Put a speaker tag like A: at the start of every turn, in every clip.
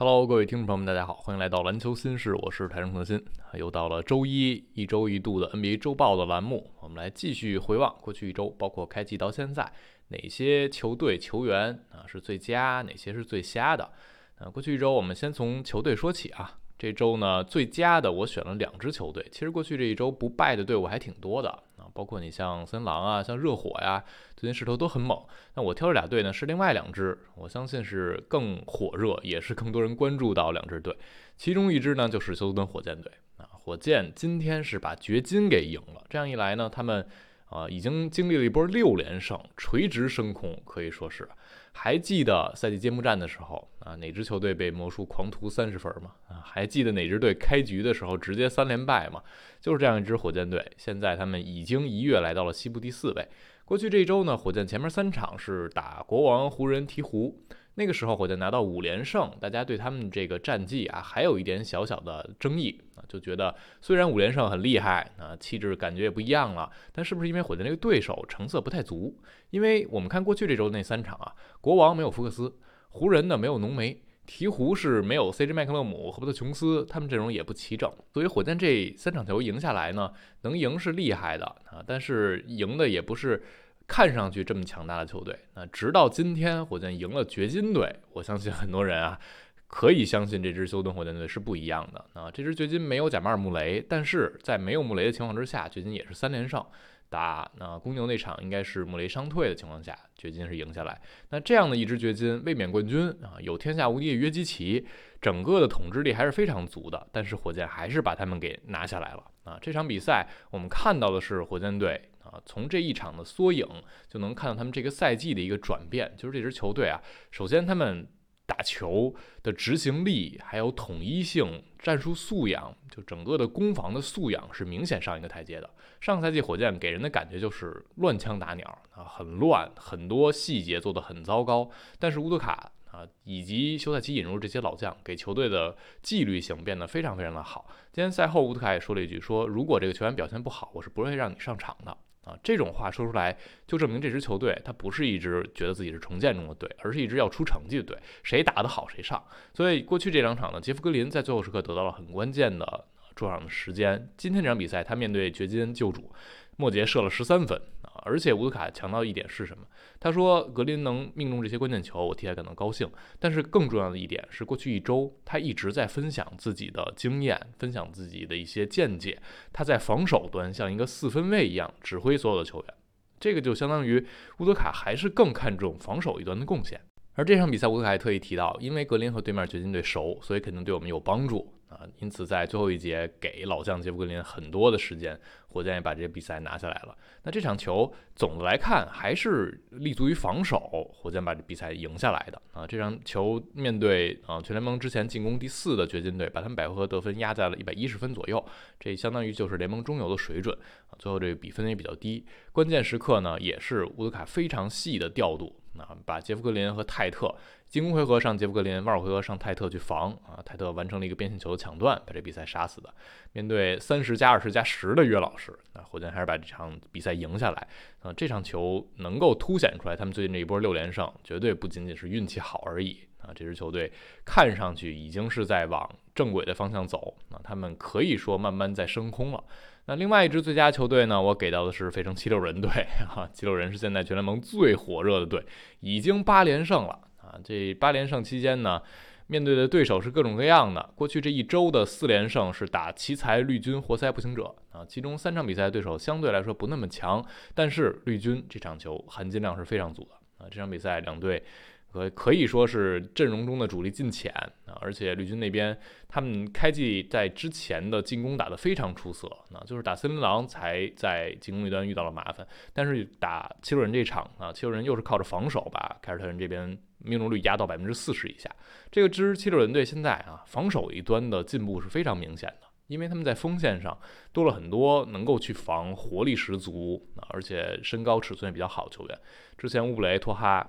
A: Hello，各位听众朋友们，大家好，欢迎来到篮球新事，我是台中特新。又到了周一一周一度的 NBA 周报的栏目，我们来继续回望过去一周，包括开季到现在，哪些球队球员啊是最佳，哪些是最瞎的？啊，过去一周我们先从球队说起啊。这周呢，最佳的我选了两支球队。其实过去这一周不败的队伍还挺多的包括你像森狼啊，像热火呀，最近势头都很猛。那我挑这俩队呢，是另外两支，我相信是更火热，也是更多人关注到两支队。其中一支呢，就是休斯顿火箭队啊。火箭今天是把掘金给赢了，这样一来呢，他们啊已经经历了一波六连胜，垂直升空，可以说是。还记得赛季揭幕战的时候啊，哪支球队被魔术狂徒三十分吗？啊，还记得哪支队开局的时候直接三连败吗？就是这样一支火箭队。现在他们已经一跃来到了西部第四位。过去这一周呢，火箭前面三场是打国王、湖人、鹈鹕。那个时候火箭拿到五连胜，大家对他们这个战绩啊还有一点小小的争议啊，就觉得虽然五连胜很厉害啊，气质感觉也不一样了，但是不是因为火箭这个对手成色不太足？因为我们看过去这周那三场啊，国王没有福克斯，湖人呢没有浓眉，鹈鹕是没有 CJ 麦克勒姆、和伯特琼斯，他们阵容也不齐整，所以火箭这三场球赢下来呢，能赢是厉害的啊，但是赢的也不是。看上去这么强大的球队，那直到今天火箭赢了掘金队，我相信很多人啊可以相信这支休斯顿火箭队是不一样的啊。这支掘金没有贾马尔·穆雷，但是在没有穆雷的情况之下，掘金也是三连胜。打那公牛那场应该是穆雷伤退的情况下，掘金是赢下来。那这样的一支掘金卫冕冠军啊，有天下无敌的约基奇，整个的统治力还是非常足的。但是火箭还是把他们给拿下来了啊。这场比赛我们看到的是火箭队。啊，从这一场的缩影就能看到他们这个赛季的一个转变。就是这支球队啊，首先他们打球的执行力，还有统一性、战术素养，就整个的攻防的素养是明显上一个台阶的。上赛季火箭给人的感觉就是乱枪打鸟啊，很乱，很多细节做得很糟糕。但是乌德卡啊，以及休赛期引入这些老将，给球队的纪律性变得非常非常的好。今天赛后，乌德卡也说了一句：说如果这个球员表现不好，我是不会让你上场的。啊，这种话说出来，就证明这支球队它不是一支觉得自己是重建中的队，而是一支要出成绩的队。谁打得好谁上。所以过去这两场呢，杰夫格林在最后时刻得到了很关键的出场的时间。今天这场比赛，他面对掘金救主，莫杰射了十三分。而且乌德卡强调一点是什么？他说格林能命中这些关键球，我替他感到高兴。但是更重要的一点是，过去一周他一直在分享自己的经验，分享自己的一些见解。他在防守端像一个四分卫一样指挥所有的球员，这个就相当于乌德卡还是更看重防守一端的贡献。而这场比赛，乌德卡还特意提到，因为格林和对面掘金队熟，所以肯定对我们有帮助。啊，因此在最后一节给老将杰弗格林很多的时间，火箭也把这个比赛拿下来了。那这场球总的来看还是立足于防守，火箭把这比赛赢下来的。啊，这场球面对啊全联盟之前进攻第四的掘金队，把他们百合得分压在了一百一十分左右，这相当于就是联盟中游的水准。啊，最后这个比分也比较低。关键时刻呢，也是乌德卡非常细的调度，啊，把杰夫格林和泰特。进攻回合上，杰夫格林；外回合上，泰特去防啊。泰特完成了一个边线球的抢断，把这比赛杀死的。面对三十加二十加十的约老师，啊，火箭还是把这场比赛赢下来啊。这场球能够凸显出来，他们最近这一波六连胜，绝对不仅仅是运气好而已啊。这支球队看上去已经是在往正轨的方向走啊，他们可以说慢慢在升空了。那另外一支最佳球队呢？我给到的是费城七六人队啊。七六人是现在全联盟最火热的队，已经八连胜了。啊，这八连胜期间呢，面对的对手是各种各样的。过去这一周的四连胜是打奇才、绿军、活塞、步行者啊，其中三场比赛对手相对来说不那么强，但是绿军这场球含金量是非常足的啊。这场比赛两队可可以说是阵容中的主力尽浅啊，而且绿军那边他们开季在之前的进攻打得非常出色，那就是打森林狼才在进攻一端遇到了麻烦，但是打七六人这场啊，七六人又是靠着防守把凯尔特人这边。命中率压到百分之四十以下，这个支七六人队现在啊，防守一端的进步是非常明显的，因为他们在锋线上多了很多能够去防、活力十足而且身高尺寸也比较好球员。之前乌布雷、托哈，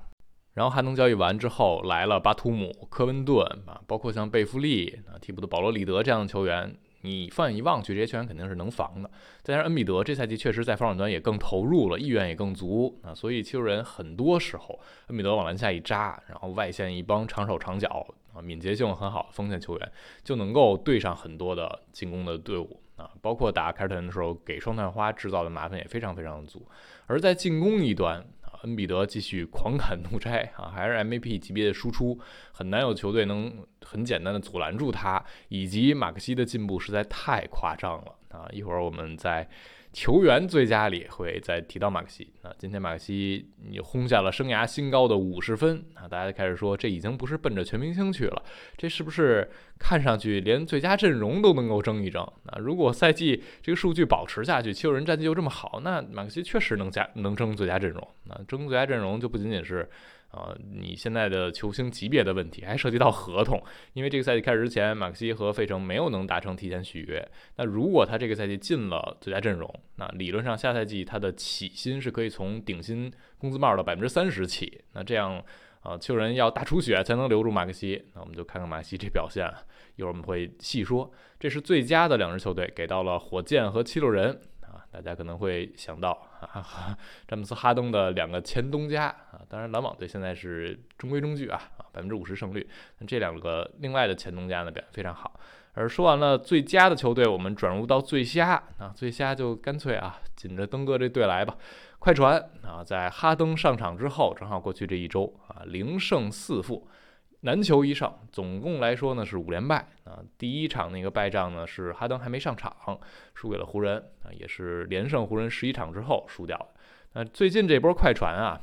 A: 然后哈登交易完之后来了巴图姆、科温顿啊，包括像贝弗利啊、替补的保罗里德这样的球员，你放眼一望去，这些球员肯定是能防的。再加上恩比德这赛季确实在防守端也更投入了，意愿也更足啊，所以七六人很多时候恩比德往篮下一扎，然后外线一帮长手长脚啊，敏捷性很好的锋线球员，就能够对上很多的进攻的队伍啊，包括打凯尔特人的时候，给双探花制造的麻烦也非常非常的足。而在进攻一端。恩比德继续狂砍怒摘啊，还是 MVP 级别的输出，很难有球队能很简单的阻拦住他。以及马克西的进步实在太夸张了啊！一会儿我们再。球员最佳里会再提到马克西啊，今天马克西你轰下了生涯新高的五十分啊，大家就开始说这已经不是奔着全明星去了，这是不是看上去连最佳阵容都能够争一争？那如果赛季这个数据保持下去，七六人战绩又这么好，那马克西确实能加能争最佳阵容。那争最佳阵容就不仅仅是。啊，你现在的球星级别的问题还涉及到合同，因为这个赛季开始之前，马克西和费城没有能达成提前续约。那如果他这个赛季进了最佳阵容，那理论上下赛季他的起薪是可以从顶薪工资帽的百分之三十起。那这样，啊，球人要大出血才能留住马克西。那我们就看看马克西这表现，一会儿我们会细说。这是最佳的两支球队，给到了火箭和七六人。大家可能会想到啊，詹姆斯、哈登的两个前东家啊，当然篮网队现在是中规中矩啊，啊百分之五十胜率。那这两个另外的前东家呢表现非常好。而说完了最佳的球队，我们转入到最瞎啊，最瞎就干脆啊，紧着登哥这队来吧。快船啊，在哈登上场之后，正好过去这一周啊，零胜四负。难求一胜，总共来说呢是五连败啊。第一场那个败仗呢是哈登还没上场，输给了湖人啊，也是连胜湖人十一场之后输掉的。那最近这波快船啊，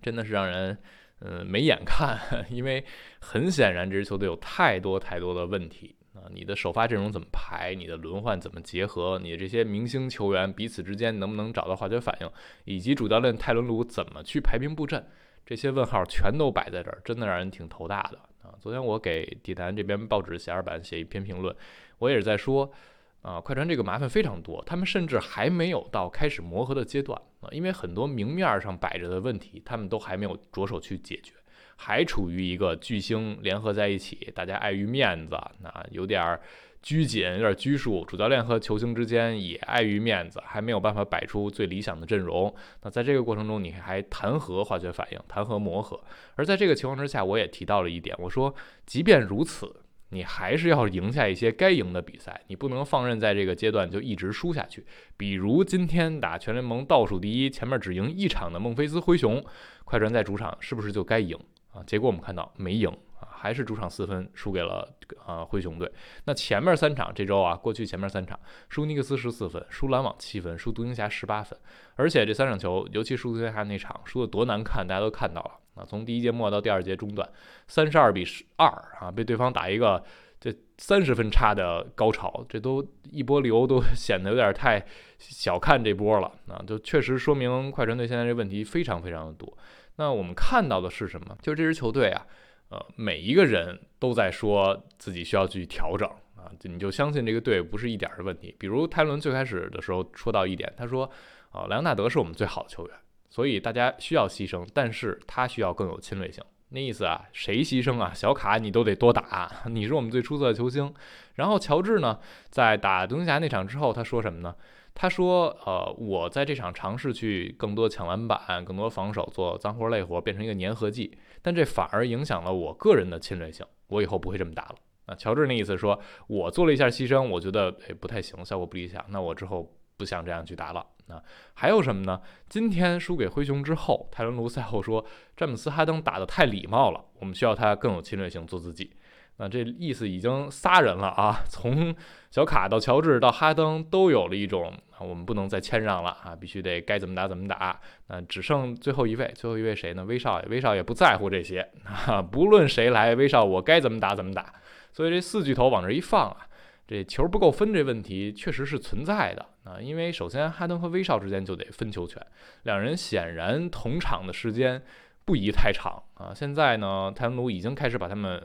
A: 真的是让人嗯没眼看，因为很显然这支球队有太多太多的问题啊。你的首发阵容怎么排？你的轮换怎么结合？你的这些明星球员彼此之间能不能找到化学反应？以及主教练泰伦卢怎么去排兵布阵？这些问号全都摆在这儿，真的让人挺头大的啊！昨天我给地坛这边报纸写二版写一篇评论，我也是在说，啊，快船这个麻烦非常多，他们甚至还没有到开始磨合的阶段啊，因为很多明面上摆着的问题，他们都还没有着手去解决，还处于一个巨星联合在一起，大家碍于面子，那有点儿。拘谨有点拘束，主教练和球星之间也碍于面子，还没有办法摆出最理想的阵容。那在这个过程中，你还谈何化学反应，谈何磨合？而在这个情况之下，我也提到了一点，我说，即便如此，你还是要赢下一些该赢的比赛，你不能放任在这个阶段就一直输下去。比如今天打全联盟倒数第一，前面只赢一场的孟菲斯灰熊，快船在主场是不是就该赢啊？结果我们看到没赢。还是主场四分输给了啊灰熊队。那前面三场这周啊，过去前面三场输尼克斯十四分，输篮网七分，输独行侠十八分。而且这三场球，尤其输独行侠那场，输的多难看，大家都看到了啊。从第一节末到第二节中段，三十二比十二啊，被对方打一个这三十分差的高潮，这都一波流都 显得有点太小看这波了啊。就确实说明快船队现在这问题非常非常的多。那我们看到的是什么？就是这支球队啊。呃，每一个人都在说自己需要去调整啊，你就相信这个队不是一点的问题。比如泰伦最开始的时候说到一点，他说，啊，莱昂纳德是我们最好的球员，所以大家需要牺牲，但是他需要更有侵略性。那意思啊，谁牺牲啊？小卡你都得多打，你是我们最出色的球星。然后乔治呢，在打独行侠那场之后，他说什么呢？他说：“呃，我在这场尝试去更多抢篮板、更多防守、做脏活累活，变成一个粘合剂，但这反而影响了我个人的侵略性。我以后不会这么打了。”啊，乔治那意思说，我做了一下牺牲，我觉得诶不太行，效果不理想，那我之后不想这样去打了。啊，还有什么呢？今天输给灰熊之后，泰伦卢赛后说，詹姆斯哈登打得太礼貌了，我们需要他更有侵略性，做自己。那这意思已经仨人了啊，从小卡到乔治到哈登都有了一种啊，我们不能再谦让了啊，必须得该怎么打怎么打。那只剩最后一位，最后一位谁呢？威少爷，威少也不在乎这些啊，不论谁来，威少我该怎么打怎么打。所以这四巨头往这一放啊，这球不够分这问题确实是存在的啊，因为首先哈登和威少之间就得分球权，两人显然同场的时间。不宜太长啊！现在呢，泰伦卢已经开始把他们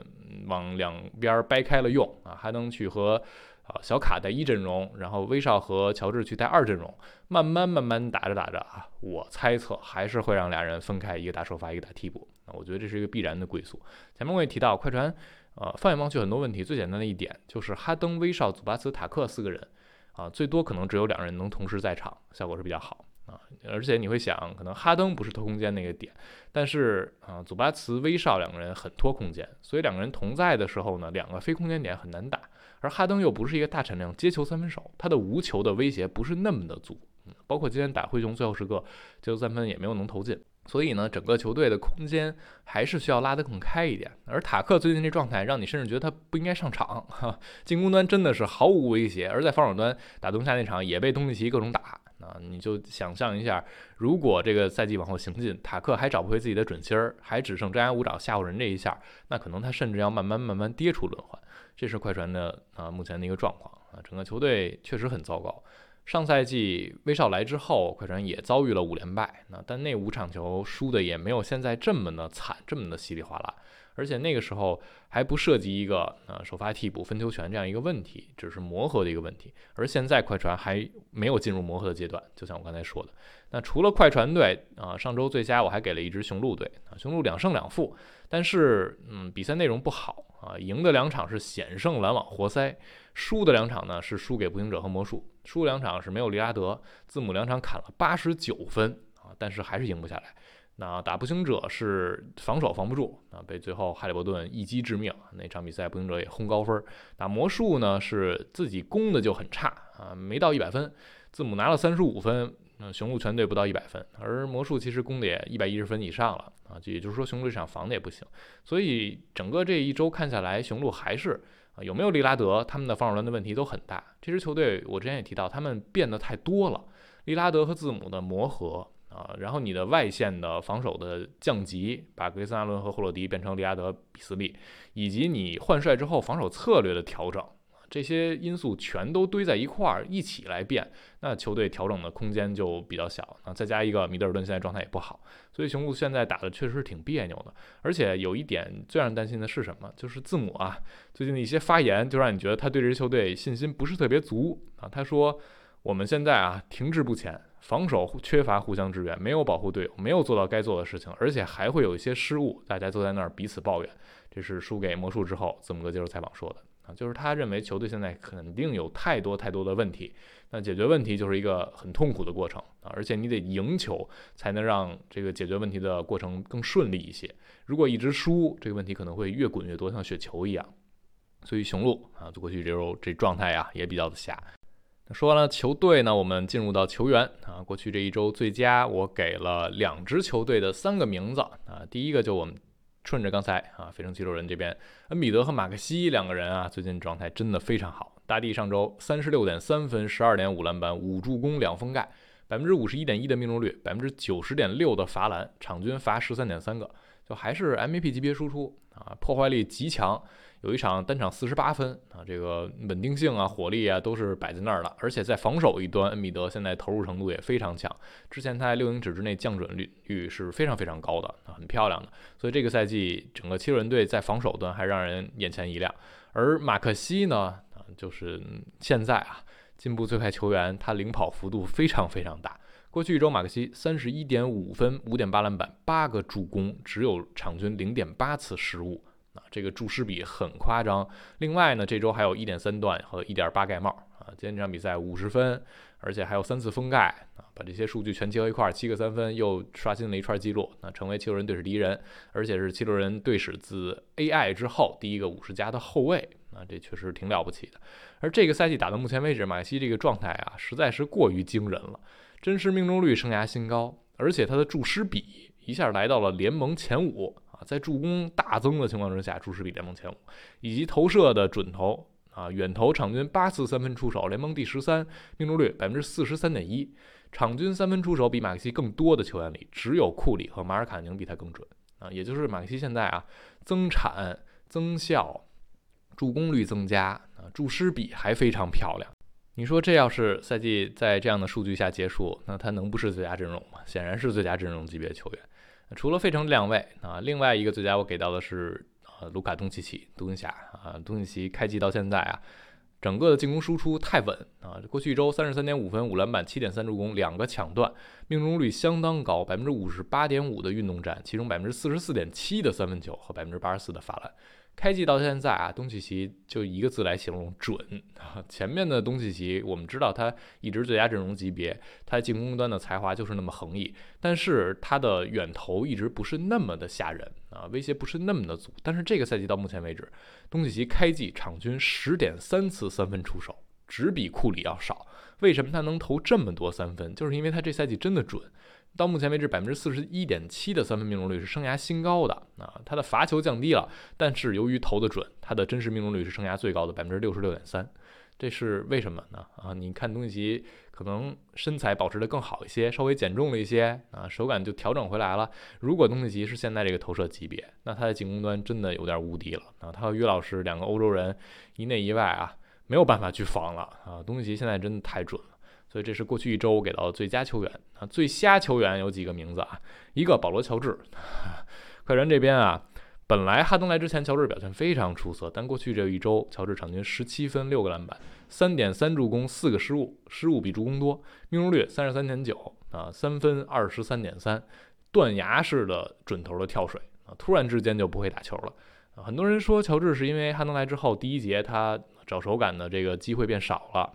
A: 往两边掰开了用啊，哈登去和啊小卡带一阵容，然后威少和乔治去带二阵容，慢慢慢慢打着打着啊，我猜测还是会让俩人分开，一个打首发，一个打替补。那我觉得这是一个必然的归宿。前面我也提到，快船呃，放眼望去很多问题，最简单的一点就是哈登、威少、祖巴茨、塔克四个人啊，最多可能只有两人能同时在场，效果是比较好啊。而且你会想，可能哈登不是拖空间那个点，但是啊，祖巴茨、威少两个人很拖空间，所以两个人同在的时候呢，两个非空间点很难打。而哈登又不是一个大产量接球三分手，他的无球的威胁不是那么的足，包括今天打灰熊最后时刻接球三分也没有能投进。所以呢，整个球队的空间还是需要拉得更开一点。而塔克最近这状态，让你甚至觉得他不应该上场。哈，进攻端真的是毫无威胁，而在防守端打东夏那场也被东契奇各种打。啊，你就想象一下，如果这个赛季往后行进，塔克还找不回自己的准心儿，还只剩张牙舞爪吓唬人这一下，那可能他甚至要慢慢慢慢跌出轮换。这是快船的啊目前的一个状况啊，整个球队确实很糟糕。上赛季威少来之后，快船也遭遇了五连败，那但那五场球输的也没有现在这么的惨，这么的稀里哗啦。而且那个时候还不涉及一个呃首发替补分球权这样一个问题，只是磨合的一个问题。而现在快船还没有进入磨合的阶段，就像我刚才说的。那除了快船队啊，上周最佳我还给了一支雄鹿队啊，雄鹿两胜两负，但是嗯比赛内容不好啊，赢的两场是险胜篮网活塞，输的两场呢是输给步行者和魔术，输两场是没有利拉德，字母两场砍了八十九分啊，但是还是赢不下来。那打步行者是防守防不住啊，被最后哈利伯顿一击致命。那场比赛步行者也轰高分。打魔术呢是自己攻的就很差啊，没到一百分。字母拿了三十五分，那雄鹿全队不到一百分，而魔术其实攻的也一百一十分以上了啊，也就是说雄鹿这场防的也不行。所以整个这一周看下来，雄鹿还是啊有没有利拉德，他们的防守端的问题都很大。这支球队我之前也提到，他们变得太多了，利拉德和字母的磨合。啊，然后你的外线的防守的降级，把格雷森·阿伦和霍洛迪变成利拉德、比斯利，以及你换帅之后防守策略的调整，这些因素全都堆在一块儿一起来变，那球队调整的空间就比较小。啊，再加一个米德尔顿现在状态也不好，所以雄鹿现在打的确实挺别扭的。而且有一点最让人担心的是什么？就是字母啊，最近的一些发言就让你觉得他对这支球队信心不是特别足啊。他说：“我们现在啊停滞不前。”防守缺乏互相支援，没有保护队友，没有做到该做的事情，而且还会有一些失误，大家坐在那儿彼此抱怨。这是输给魔术之后，字母哥接受采访说的就是他认为球队现在肯定有太多太多的问题，那解决问题就是一个很痛苦的过程啊，而且你得赢球才能让这个解决问题的过程更顺利一些。如果一直输，这个问题可能会越滚越多，像雪球一样。所以雄鹿啊，过去这周这状态呀也比较的瞎。说完了球队呢，我们进入到球员啊。过去这一周最佳，我给了两支球队的三个名字啊。第一个就我们顺着刚才啊，费城七六人这边，恩比德和马克西两个人啊，最近状态真的非常好。大帝上周三十六点三分，十二点五篮板，五助攻，两封盖，百分之五十一点一的命中率，百分之九十点六的罚篮，场均罚十三点三个，就还是 MVP 级别输出啊，破坏力极强。有一场单场四十八分啊，这个稳定性啊、火力啊都是摆在那儿的，而且在防守一端，恩比德现在投入程度也非常强。之前他在六英尺之内降准率率是非常非常高的啊，很漂亮的。所以这个赛季整个七六人队在防守端还让人眼前一亮。而马克西呢，就是现在啊进步最快球员，他领跑幅度非常非常大。过去一周，马克西三十一点五分、五点八篮板、八个助攻，只有场均零点八次失误。啊，这个注失比很夸张。另外呢，这周还有一点三段和一点八盖帽啊。今天这场比赛五十分，而且还有三次封盖啊。把这些数据全结合一块儿，七个三分又刷新了一串记录，那成为七六人队史第一人，而且是七六人队史自 AI 之后第一个五十加的后卫啊，这确实挺了不起的。而这个赛季打到目前为止，马克西这个状态啊，实在是过于惊人了，真实命中率生涯新高，而且他的注失比一下来到了联盟前五啊。在助攻大增的情况之下，注释比联盟前五，以及投射的准头啊，远投场均八次三分出手，联盟第十三，命中率百分之四十三点一，场均三分出手比马克西更多的球员里，只有库里和马尔卡宁比他更准啊，也就是马克西现在啊，增产增效，助攻率增加啊，注失比还非常漂亮。你说这要是赛季在这样的数据下结束，那他能不是最佳阵容吗？显然是最佳阵容级别球员。除了费城两位啊，另外一个最佳我给到的是呃卢卡东契奇独行侠啊，东契奇开季到现在啊，整个的进攻输出太稳啊，过去一周三十三点五分五篮板七点三助攻两个抢断，命中率相当高，百分之五十八点五的运动战，其中百分之四十四点七的三分球和百分之八十四的罚篮，开季到现在啊，东契奇就一个字来形容准啊。前面的东契奇，我们知道他一直最佳阵容级别，他进攻端的才华就是那么横溢，但是他的远投一直不是那么的吓人啊，威胁不是那么的足。但是这个赛季到目前为止，东契奇开季场均十点三次三分出手，只比库里要少。为什么他能投这么多三分？就是因为他这赛季真的准。到目前为止，百分之四十一点七的三分命中率是生涯新高的啊！他的罚球降低了，但是由于投的准，他的真实命中率是生涯最高的百分之六十六点三。这是为什么呢？啊，你看东契奇可能身材保持的更好一些，稍微减重了一些啊，手感就调整回来了。如果东契奇是现在这个投射级别，那他的进攻端真的有点无敌了啊！他和于老师两个欧洲人一内一外啊，没有办法去防了啊！东契奇现在真的太准了。所以这是过去一周给到的最佳球员啊，最瞎球员有几个名字啊？一个保罗·乔治，快船这边啊，本来哈登来之前，乔治表现非常出色，但过去这一周，乔治场均十七分、六个篮板、三点三助攻、四个失误，失误比助攻多，命中率三十三点九啊，三分二十三点三，断崖式的准头的跳水啊，突然之间就不会打球了啊。很多人说乔治是因为哈登来之后，第一节他找手感的这个机会变少了。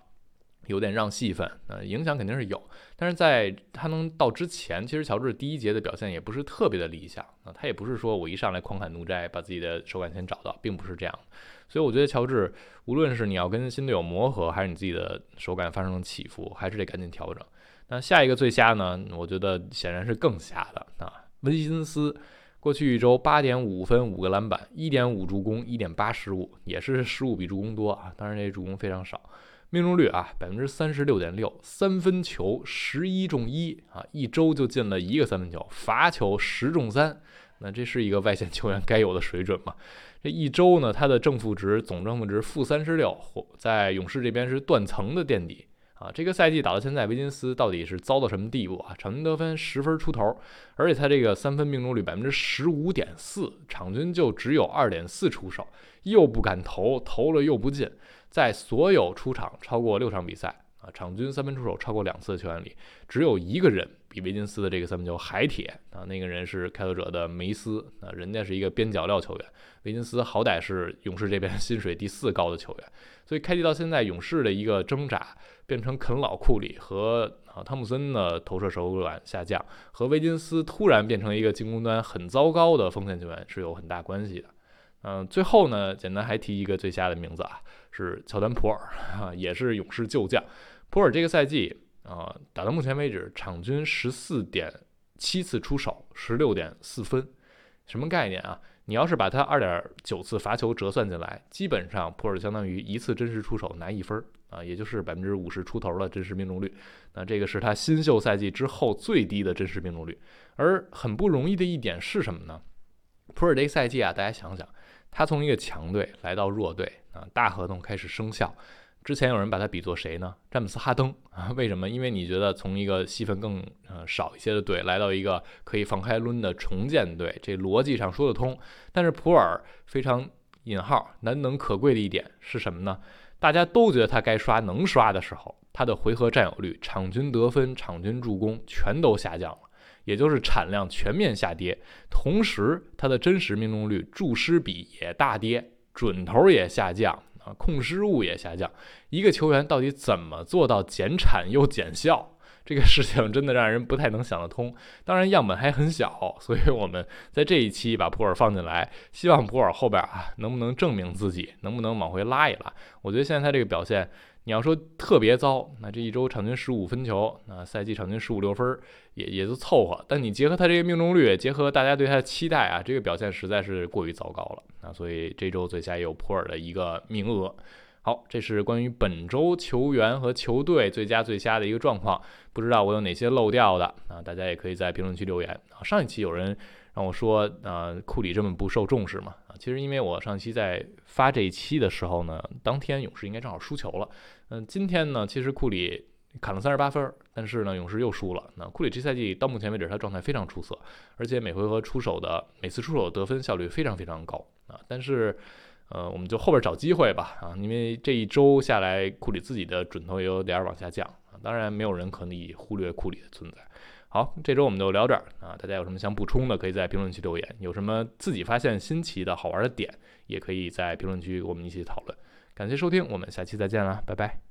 A: 有点让戏份，呃，影响肯定是有，但是在他能到之前，其实乔治第一节的表现也不是特别的理想啊，他也不是说我一上来狂砍怒摘，把自己的手感先找到，并不是这样，所以我觉得乔治无论是你要跟新队友磨合，还是你自己的手感发生了起伏，还是得赶紧调整。那下一个最瞎呢？我觉得显然是更瞎的啊，温辛斯，过去一周八点五分，五个篮板，一点五助攻，一点八失误，也是失误比助攻多啊，当然这助攻非常少。命中率啊，百分之三十六点六，三分球十一中一啊，一周就进了一个三分球，罚球十中三，那这是一个外线球员该有的水准吗？这一周呢，他的正负值总正负值负三十六，在勇士这边是断层的垫底啊。这个赛季打到现在，维金斯到底是糟到什么地步啊？场均得分十分出头，而且他这个三分命中率百分之十五点四，场均就只有二点四出手，又不敢投，投了又不进。在所有出场超过六场比赛啊，场均三分出手超过两次的球员里，只有一个人比维金斯的这个三分球还铁啊，那个人是开拓者的梅斯啊，人家是一个边角料球员，维金斯好歹是勇士这边薪水第四高的球员，所以开季到现在，勇士的一个挣扎变成肯老库里和啊汤普森的投射手感下降，和维金斯突然变成一个进攻端很糟糕的锋线球员是有很大关系的。嗯，最后呢，简单还提一个最佳的名字啊，是乔丹普尔啊，也是勇士旧将。普尔这个赛季啊，打到目前为止，场均十四点七次出手，十六点四分，什么概念啊？你要是把他二点九次罚球折算进来，基本上普尔相当于一次真实出手拿一分啊，也就是百分之五十出头的真实命中率。那这个是他新秀赛季之后最低的真实命中率。而很不容易的一点是什么呢？普尔这个赛季啊，大家想想。他从一个强队来到弱队啊，大合同开始生效。之前有人把他比作谁呢？詹姆斯哈登啊？为什么？因为你觉得从一个戏份更呃少一些的队来到一个可以放开抡的重建队，这逻辑上说得通。但是普尔非常引号难能可贵的一点是什么呢？大家都觉得他该刷能刷的时候，他的回合占有率、场均得分、场均助攻全都下降了。也就是产量全面下跌，同时它的真实命中率、注失比也大跌，准头也下降啊，控失误也下降。一个球员到底怎么做到减产又减效？这个事情真的让人不太能想得通。当然样本还很小，所以我们在这一期把普尔放进来，希望普尔后边啊能不能证明自己，能不能往回拉一拉？我觉得现在他这个表现。你要说特别糟，那这一周场均十五分球，那赛季场均十五六分也也就凑合。但你结合他这个命中率，结合大家对他的期待啊，这个表现实在是过于糟糕了啊！所以这周最佳也有普尔的一个名额。好，这是关于本周球员和球队最佳最佳的一个状况。不知道我有哪些漏掉的啊？大家也可以在评论区留言啊。上一期有人让我说，呃，库里这么不受重视嘛？啊，其实因为我上期在发这一期的时候呢，当天勇士应该正好输球了。嗯，今天呢，其实库里砍了三十八分，但是呢，勇士又输了。那库里这赛季到目前为止，他状态非常出色，而且每回合出手的每次出手得分效率非常非常高啊。但是，呃，我们就后边找机会吧啊，因为这一周下来，库里自己的准头也有点往下降啊。当然，没有人可以忽略库里的存在。好，这周我们就聊这儿啊，大家有什么想补充的，可以在评论区留言；有什么自己发现新奇的好玩的点，也可以在评论区我们一起讨论。感谢收听，我们下期再见啦，拜拜。